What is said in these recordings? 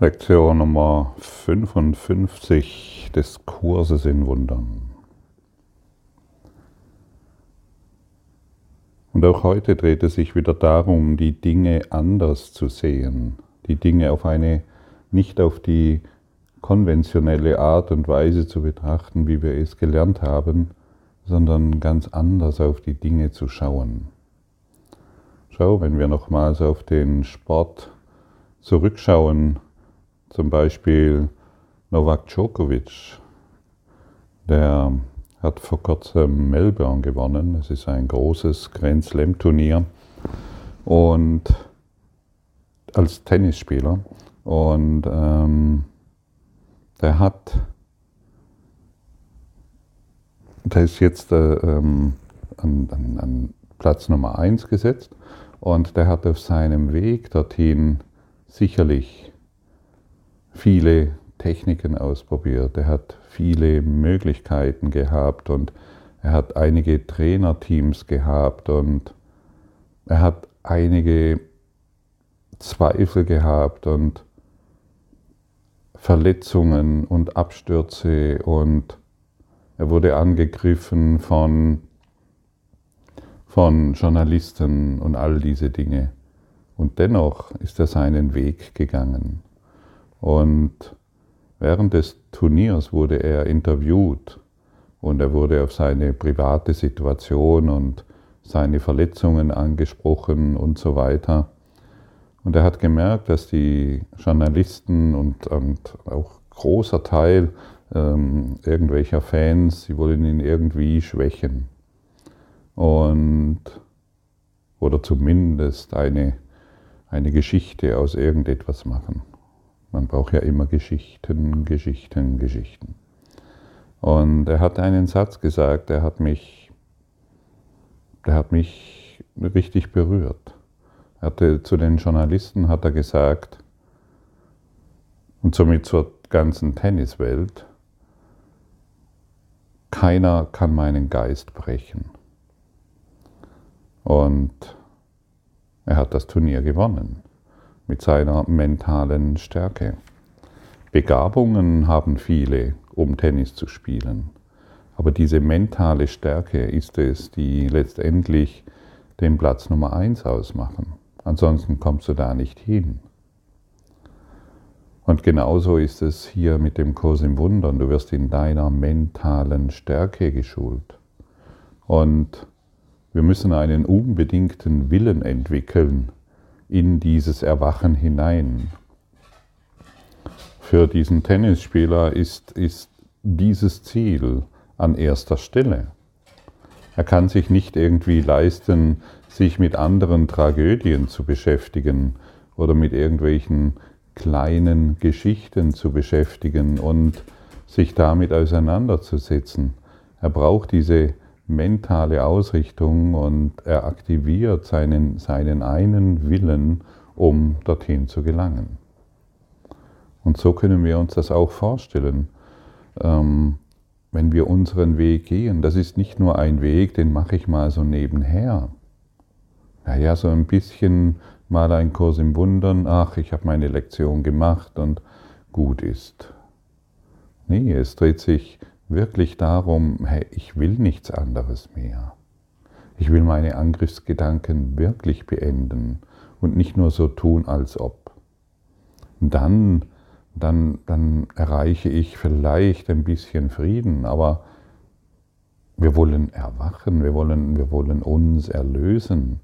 Lektion Nummer 55 des Kurses in Wundern. Und auch heute dreht es sich wieder darum, die Dinge anders zu sehen, die Dinge auf eine, nicht auf die konventionelle Art und Weise zu betrachten, wie wir es gelernt haben, sondern ganz anders auf die Dinge zu schauen. Schau, wenn wir nochmals auf den Sport zurückschauen, zum Beispiel Novak Djokovic, der hat vor kurzem Melbourne gewonnen. Es ist ein großes Grand Slam Turnier. Und als Tennisspieler. Und ähm, der hat, der ist jetzt äh, ähm, an, an, an Platz Nummer 1 gesetzt. Und der hat auf seinem Weg dorthin sicherlich viele Techniken ausprobiert, er hat viele Möglichkeiten gehabt und er hat einige Trainerteams gehabt und er hat einige Zweifel gehabt und Verletzungen und Abstürze und er wurde angegriffen von, von Journalisten und all diese Dinge. Und dennoch ist er seinen Weg gegangen. Und während des Turniers wurde er interviewt und er wurde auf seine private Situation und seine Verletzungen angesprochen und so weiter. Und er hat gemerkt, dass die Journalisten und, und auch großer Teil ähm, irgendwelcher Fans, sie wollen ihn irgendwie schwächen. Und oder zumindest eine, eine Geschichte aus irgendetwas machen. Man braucht ja immer Geschichten, Geschichten, Geschichten. Und er hat einen Satz gesagt, der hat mich, der hat mich richtig berührt. Er hatte zu den Journalisten hat er gesagt und somit zur ganzen Tenniswelt, keiner kann meinen Geist brechen. Und er hat das Turnier gewonnen mit seiner mentalen Stärke. Begabungen haben viele, um Tennis zu spielen. Aber diese mentale Stärke ist es, die letztendlich den Platz Nummer eins ausmachen. Ansonsten kommst du da nicht hin. Und genauso ist es hier mit dem Kurs im Wundern. Du wirst in deiner mentalen Stärke geschult. Und wir müssen einen unbedingten Willen entwickeln, in dieses Erwachen hinein. Für diesen Tennisspieler ist, ist dieses Ziel an erster Stelle. Er kann sich nicht irgendwie leisten, sich mit anderen Tragödien zu beschäftigen oder mit irgendwelchen kleinen Geschichten zu beschäftigen und sich damit auseinanderzusetzen. Er braucht diese mentale Ausrichtung und er aktiviert seinen, seinen einen Willen, um dorthin zu gelangen. Und so können wir uns das auch vorstellen, ähm, wenn wir unseren Weg gehen. Das ist nicht nur ein Weg, den mache ich mal so nebenher. Naja, so ein bisschen mal ein Kurs im Wundern, ach, ich habe meine Lektion gemacht und gut ist. Nee, es dreht sich wirklich darum, hey, ich will nichts anderes mehr. Ich will meine Angriffsgedanken wirklich beenden und nicht nur so tun, als ob. Dann, dann, dann erreiche ich vielleicht ein bisschen Frieden, aber wir wollen erwachen, wir wollen, wir wollen uns erlösen,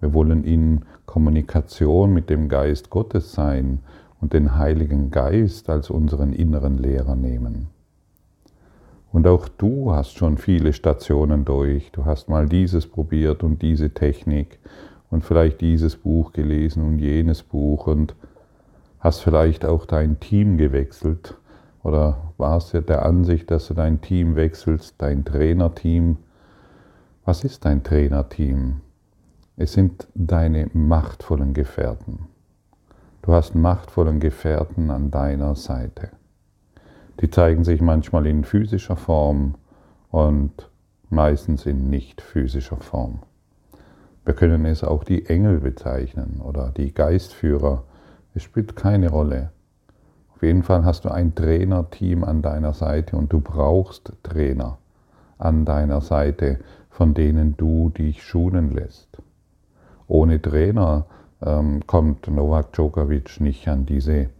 wir wollen in Kommunikation mit dem Geist Gottes sein und den Heiligen Geist als unseren inneren Lehrer nehmen. Und auch du hast schon viele Stationen durch. Du hast mal dieses probiert und diese Technik und vielleicht dieses Buch gelesen und jenes Buch und hast vielleicht auch dein Team gewechselt oder warst ja der Ansicht, dass du dein Team wechselst, dein Trainerteam. Was ist dein Trainerteam? Es sind deine machtvollen Gefährten. Du hast machtvollen Gefährten an deiner Seite. Die zeigen sich manchmal in physischer Form und meistens in nicht physischer Form. Wir können es auch die Engel bezeichnen oder die Geistführer. Es spielt keine Rolle. Auf jeden Fall hast du ein Trainerteam an deiner Seite und du brauchst Trainer an deiner Seite, von denen du dich schulen lässt. Ohne Trainer ähm, kommt Novak Djokovic nicht an diese,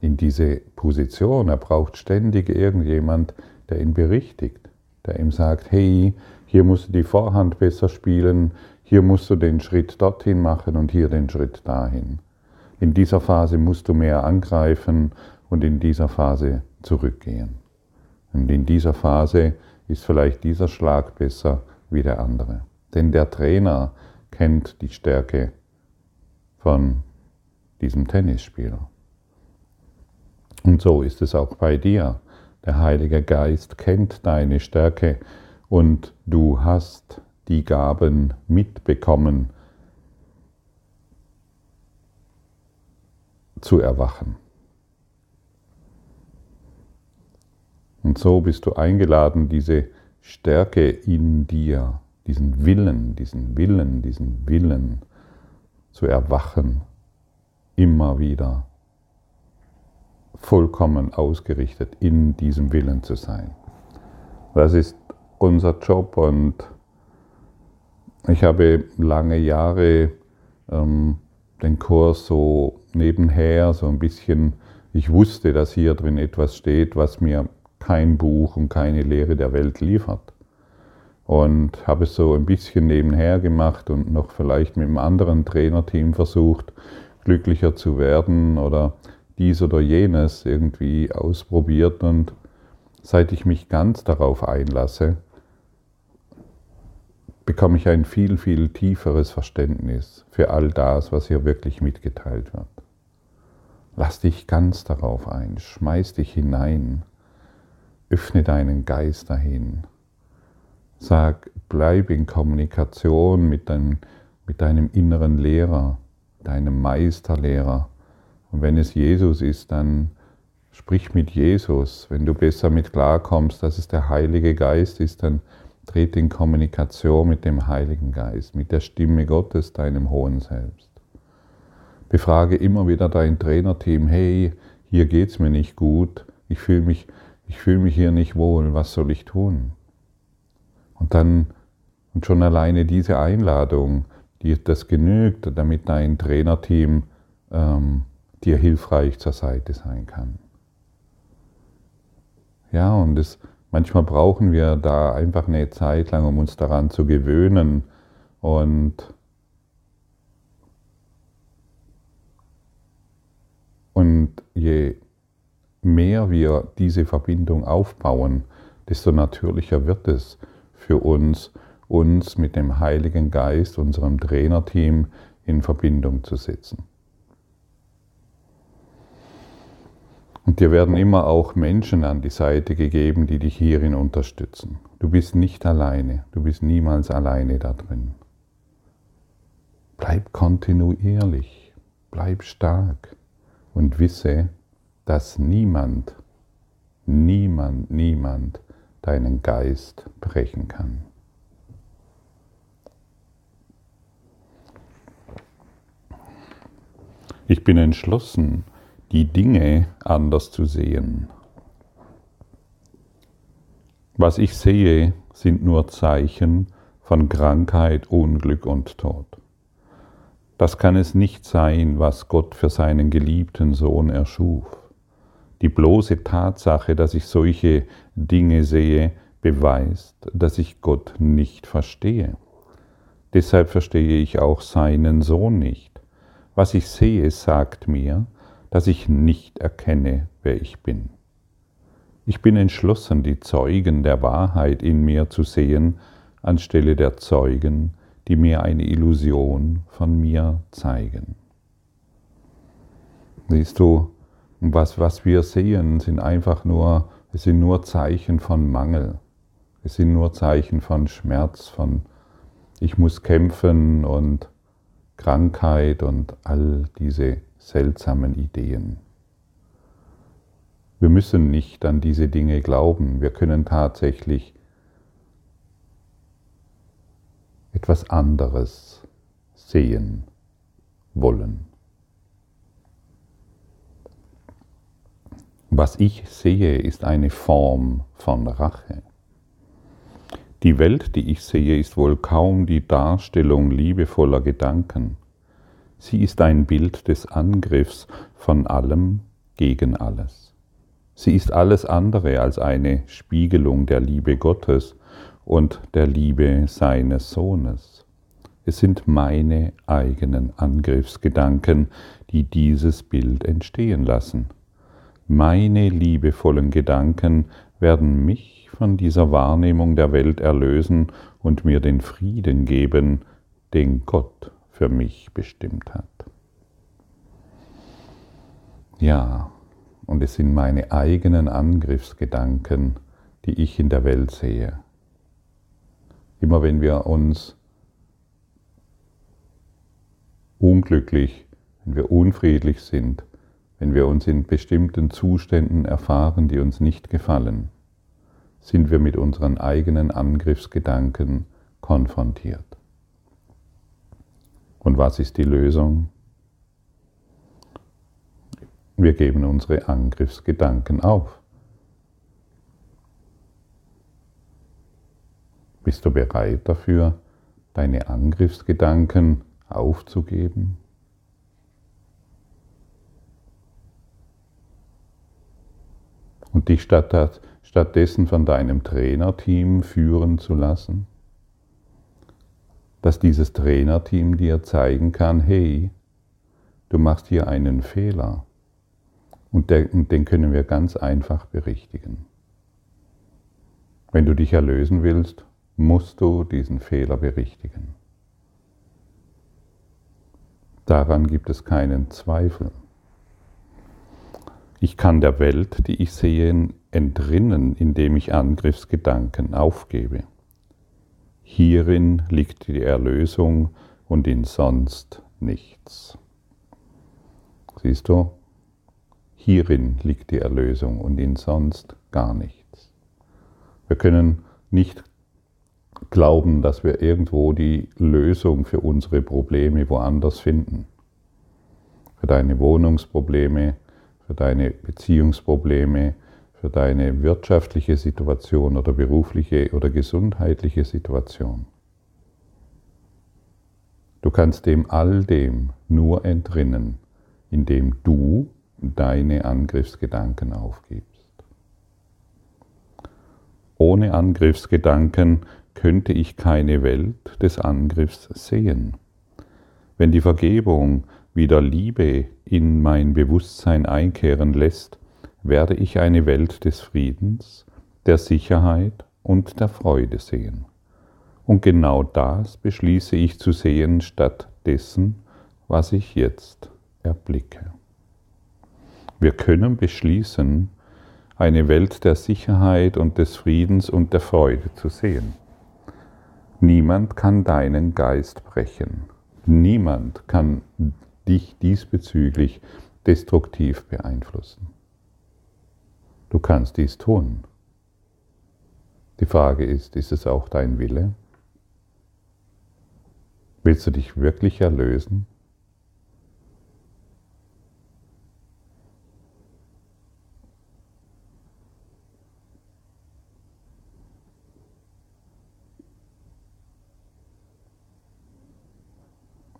in diese Position. Er braucht ständig irgendjemand, der ihn berichtigt, der ihm sagt, hey, hier musst du die Vorhand besser spielen, hier musst du den Schritt dorthin machen und hier den Schritt dahin. In dieser Phase musst du mehr angreifen und in dieser Phase zurückgehen. Und in dieser Phase ist vielleicht dieser Schlag besser wie der andere. Denn der Trainer kennt die Stärke von diesem Tennisspieler. Und so ist es auch bei dir. Der Heilige Geist kennt deine Stärke und du hast die Gaben mitbekommen zu erwachen. Und so bist du eingeladen, diese Stärke in dir, diesen Willen, diesen Willen, diesen Willen zu erwachen, immer wieder vollkommen ausgerichtet in diesem Willen zu sein. Das ist unser Job und ich habe lange Jahre ähm, den Kurs so nebenher, so ein bisschen, ich wusste, dass hier drin etwas steht, was mir kein Buch und keine Lehre der Welt liefert. Und habe es so ein bisschen nebenher gemacht und noch vielleicht mit einem anderen Trainerteam versucht, glücklicher zu werden oder dies oder jenes irgendwie ausprobiert. Und seit ich mich ganz darauf einlasse, bekomme ich ein viel, viel tieferes Verständnis für all das, was hier wirklich mitgeteilt wird. Lass dich ganz darauf ein, schmeiß dich hinein Öffne deinen Geist dahin. Sag, bleib in Kommunikation mit, dein, mit deinem inneren Lehrer, deinem Meisterlehrer. Und wenn es Jesus ist, dann sprich mit Jesus. Wenn du besser mit klarkommst, dass es der Heilige Geist ist, dann trete in Kommunikation mit dem Heiligen Geist, mit der Stimme Gottes, deinem hohen Selbst. Befrage immer wieder dein Trainerteam, hey, hier geht es mir nicht gut, ich fühle mich ich fühle mich hier nicht wohl, was soll ich tun? Und dann, und schon alleine diese Einladung, die, das genügt, damit dein Trainerteam ähm, dir hilfreich zur Seite sein kann. Ja, und es, manchmal brauchen wir da einfach eine Zeit lang, um uns daran zu gewöhnen und und je mehr wir diese Verbindung aufbauen, desto natürlicher wird es für uns, uns mit dem Heiligen Geist, unserem Trainerteam, in Verbindung zu setzen. Und dir werden immer auch Menschen an die Seite gegeben, die dich hierin unterstützen. Du bist nicht alleine, du bist niemals alleine da drin. Bleib kontinuierlich, bleib stark und wisse, dass niemand, niemand, niemand deinen Geist brechen kann. Ich bin entschlossen, die Dinge anders zu sehen. Was ich sehe, sind nur Zeichen von Krankheit, Unglück und Tod. Das kann es nicht sein, was Gott für seinen geliebten Sohn erschuf. Die bloße Tatsache, dass ich solche Dinge sehe, beweist, dass ich Gott nicht verstehe. Deshalb verstehe ich auch seinen Sohn nicht. Was ich sehe, sagt mir, dass ich nicht erkenne, wer ich bin. Ich bin entschlossen, die Zeugen der Wahrheit in mir zu sehen, anstelle der Zeugen, die mir eine Illusion von mir zeigen. Siehst du, was, was wir sehen, sind einfach nur, es sind nur Zeichen von Mangel. Es sind nur Zeichen von Schmerz, von ich muss kämpfen und Krankheit und all diese seltsamen Ideen. Wir müssen nicht an diese Dinge glauben. Wir können tatsächlich etwas anderes sehen wollen. Was ich sehe, ist eine Form von Rache. Die Welt, die ich sehe, ist wohl kaum die Darstellung liebevoller Gedanken. Sie ist ein Bild des Angriffs von allem gegen alles. Sie ist alles andere als eine Spiegelung der Liebe Gottes und der Liebe seines Sohnes. Es sind meine eigenen Angriffsgedanken, die dieses Bild entstehen lassen. Meine liebevollen Gedanken werden mich von dieser Wahrnehmung der Welt erlösen und mir den Frieden geben, den Gott für mich bestimmt hat. Ja, und es sind meine eigenen Angriffsgedanken, die ich in der Welt sehe. Immer wenn wir uns unglücklich, wenn wir unfriedlich sind, wenn wir uns in bestimmten Zuständen erfahren, die uns nicht gefallen, sind wir mit unseren eigenen Angriffsgedanken konfrontiert. Und was ist die Lösung? Wir geben unsere Angriffsgedanken auf. Bist du bereit dafür, deine Angriffsgedanken aufzugeben? Und dich stattdessen von deinem Trainerteam führen zu lassen? Dass dieses Trainerteam dir zeigen kann, hey, du machst hier einen Fehler und, den können wir ganz einfach berichtigen. Wenn du dich erlösen willst, musst du diesen Fehler berichtigen. Daran gibt es keinen Zweifel. Ich kann der Welt, die ich sehe, entrinnen, indem ich Angriffsgedanken aufgebe. Hierin liegt die Erlösung und in sonst nichts. Siehst du, hierin liegt die Erlösung und in sonst gar nichts. Wir können nicht glauben, dass wir irgendwo die Lösung für unsere Probleme woanders finden. Für deine Wohnungsprobleme, für deine Beziehungsprobleme, für deine wirtschaftliche Situation oder berufliche oder gesundheitliche Situation. Du kannst dem all dem nur entrinnen, indem du deine Angriffsgedanken aufgibst. Ohne Angriffsgedanken könnte ich keine Welt des Angriffs sehen. Wenn die Vergebung wieder Liebe in mein Bewusstsein einkehren lässt, werde ich eine Welt des Friedens, der Sicherheit und der Freude sehen. Und genau das beschließe ich zu sehen statt dessen, was ich jetzt erblicke. Wir können beschließen, eine Welt der Sicherheit und des Friedens und der Freude zu sehen. Niemand kann deinen Geist brechen. Niemand kann dich diesbezüglich destruktiv beeinflussen. Du kannst dies tun. Die Frage ist, ist es auch dein Wille? Willst du dich wirklich erlösen?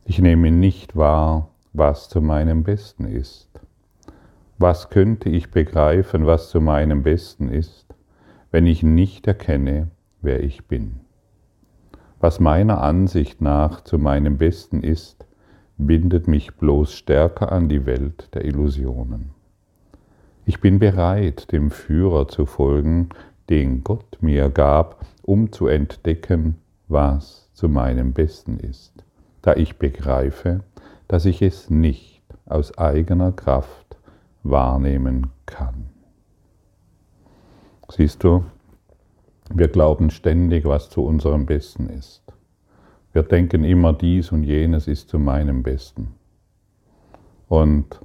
Ich nehme nicht wahr, was zu meinem Besten ist. Was könnte ich begreifen, was zu meinem Besten ist, wenn ich nicht erkenne, wer ich bin? Was meiner Ansicht nach zu meinem Besten ist, bindet mich bloß stärker an die Welt der Illusionen. Ich bin bereit, dem Führer zu folgen, den Gott mir gab, um zu entdecken, was zu meinem Besten ist da ich begreife, dass ich es nicht aus eigener Kraft wahrnehmen kann. Siehst du, wir glauben ständig, was zu unserem Besten ist. Wir denken immer, dies und jenes ist zu meinem Besten. Und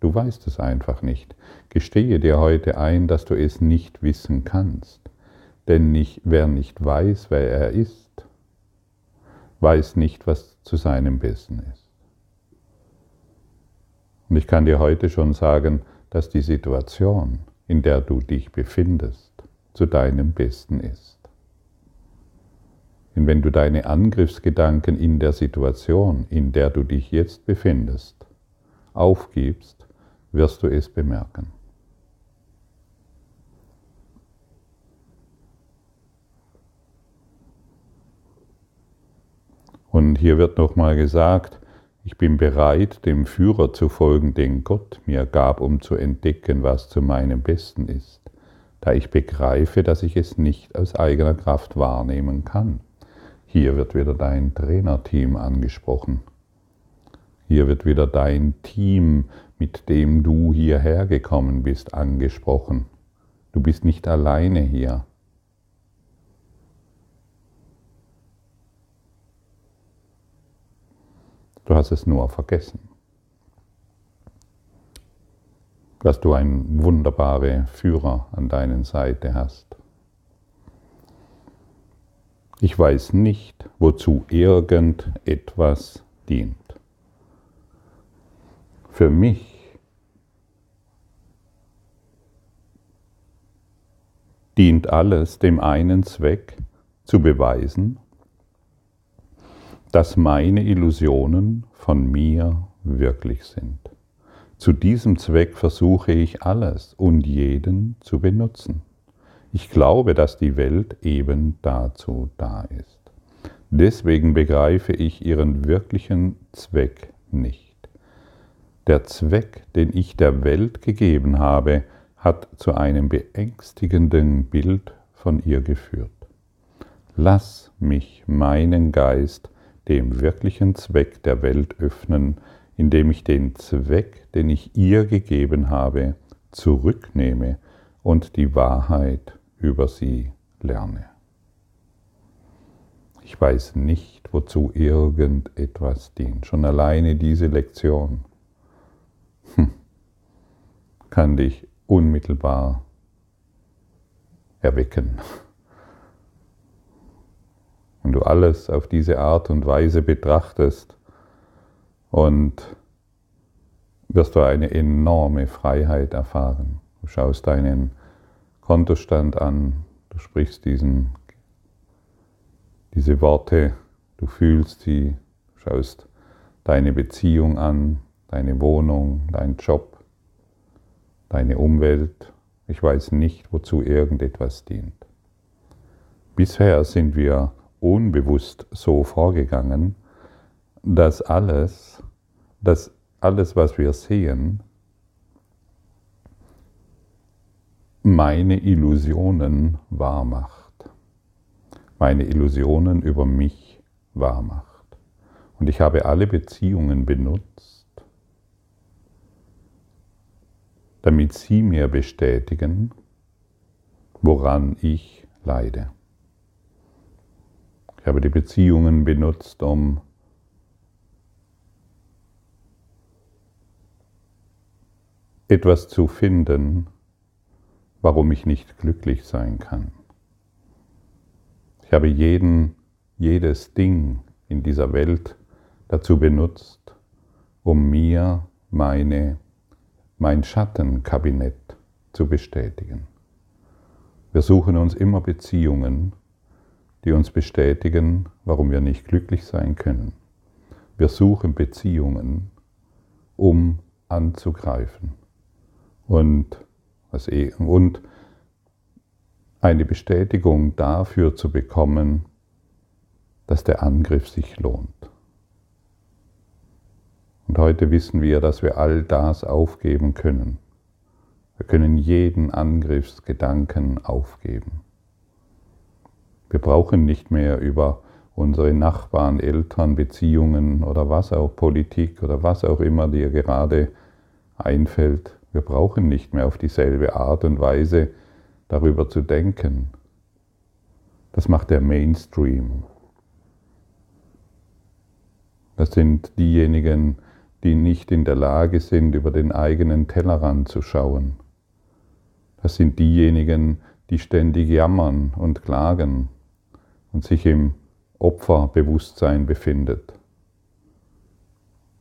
du weißt es einfach nicht. Gestehe dir heute ein, dass du es nicht wissen kannst. Denn nicht, wer nicht weiß, wer er ist, weiß nicht, was zu seinem Besten ist. Und ich kann dir heute schon sagen, dass die Situation, in der du dich befindest, zu deinem Besten ist. Und wenn du deine Angriffsgedanken in der Situation, in der du dich jetzt befindest, aufgibst, wirst du es bemerken. Und hier wird nochmal gesagt, ich bin bereit, dem Führer zu folgen, den Gott mir gab, um zu entdecken, was zu meinem Besten ist, da ich begreife, dass ich es nicht aus eigener Kraft wahrnehmen kann. Hier wird wieder dein Trainerteam angesprochen. Hier wird wieder dein Team, mit dem du hierher gekommen bist, angesprochen. Du bist nicht alleine hier. Du hast es nur vergessen. Dass du einen wunderbaren Führer an deiner Seite hast. Ich weiß nicht, wozu irgendetwas dient. Für mich dient alles dem einen Zweck, zu beweisen, dass meine Illusionen von mir wirklich sind. Zu diesem Zweck versuche ich alles und jeden zu benutzen. Ich glaube, dass die Welt eben dazu da ist. Deswegen begreife ich ihren wirklichen Zweck nicht. Der Zweck, den ich der Welt gegeben habe, hat zu einem beängstigenden Bild von ihr geführt. Lass mich meinen Geist dem wirklichen Zweck der Welt öffnen, indem ich den Zweck, den ich ihr gegeben habe, zurücknehme und die Wahrheit über sie lerne. Ich weiß nicht, wozu irgendetwas dient. Schon alleine diese Lektion hm, kann dich unmittelbar erwecken wenn du alles auf diese Art und Weise betrachtest und wirst du eine enorme Freiheit erfahren. Du schaust deinen Kontostand an, du sprichst diesen, diese Worte, du fühlst sie, du schaust deine Beziehung an, deine Wohnung, dein Job, deine Umwelt. Ich weiß nicht, wozu irgendetwas dient. Bisher sind wir unbewusst so vorgegangen, dass alles, dass alles, was wir sehen, meine Illusionen wahrmacht. Meine Illusionen über mich wahrmacht. Und ich habe alle Beziehungen benutzt, damit sie mir bestätigen, woran ich leide. Ich habe die Beziehungen benutzt, um etwas zu finden, warum ich nicht glücklich sein kann. Ich habe jeden, jedes Ding in dieser Welt dazu benutzt, um mir meine, mein Schattenkabinett zu bestätigen. Wir suchen uns immer Beziehungen, die uns bestätigen, warum wir nicht glücklich sein können. Wir suchen Beziehungen, um anzugreifen und, und eine Bestätigung dafür zu bekommen, dass der Angriff sich lohnt. Und heute wissen wir, dass wir all das aufgeben können. Wir können jeden Angriffsgedanken aufgeben. Wir brauchen nicht mehr über unsere Nachbarn, Eltern, Beziehungen oder was auch, Politik oder was auch immer dir gerade einfällt. Wir brauchen nicht mehr auf dieselbe Art und Weise darüber zu denken. Das macht der Mainstream. Das sind diejenigen, die nicht in der Lage sind, über den eigenen Tellerrand zu schauen. Das sind diejenigen, die ständig jammern und klagen und sich im Opferbewusstsein befindet.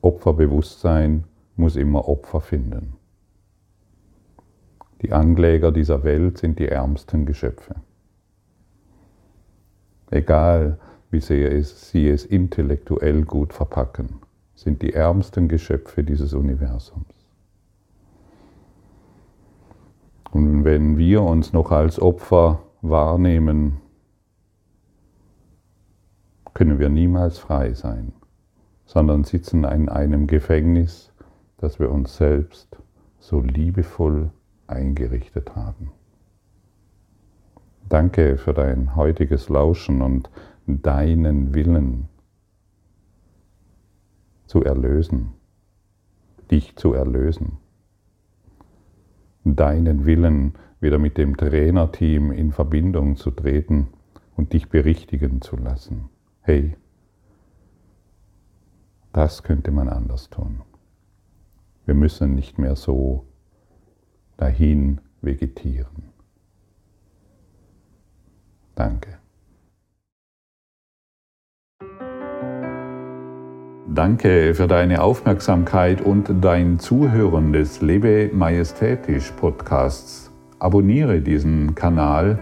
Opferbewusstsein muss immer Opfer finden. Die Ankläger dieser Welt sind die ärmsten Geschöpfe. Egal, wie sehr es, sie es intellektuell gut verpacken, sind die ärmsten Geschöpfe dieses Universums. Und wenn wir uns noch als Opfer wahrnehmen, können wir niemals frei sein, sondern sitzen in einem Gefängnis, das wir uns selbst so liebevoll eingerichtet haben. Danke für dein heutiges Lauschen und deinen Willen zu erlösen, dich zu erlösen, deinen Willen wieder mit dem Trainerteam in Verbindung zu treten und dich berichtigen zu lassen. Hey, das könnte man anders tun. Wir müssen nicht mehr so dahin vegetieren. Danke. Danke für deine Aufmerksamkeit und dein Zuhören des Lebe Majestätisch Podcasts. Abonniere diesen Kanal,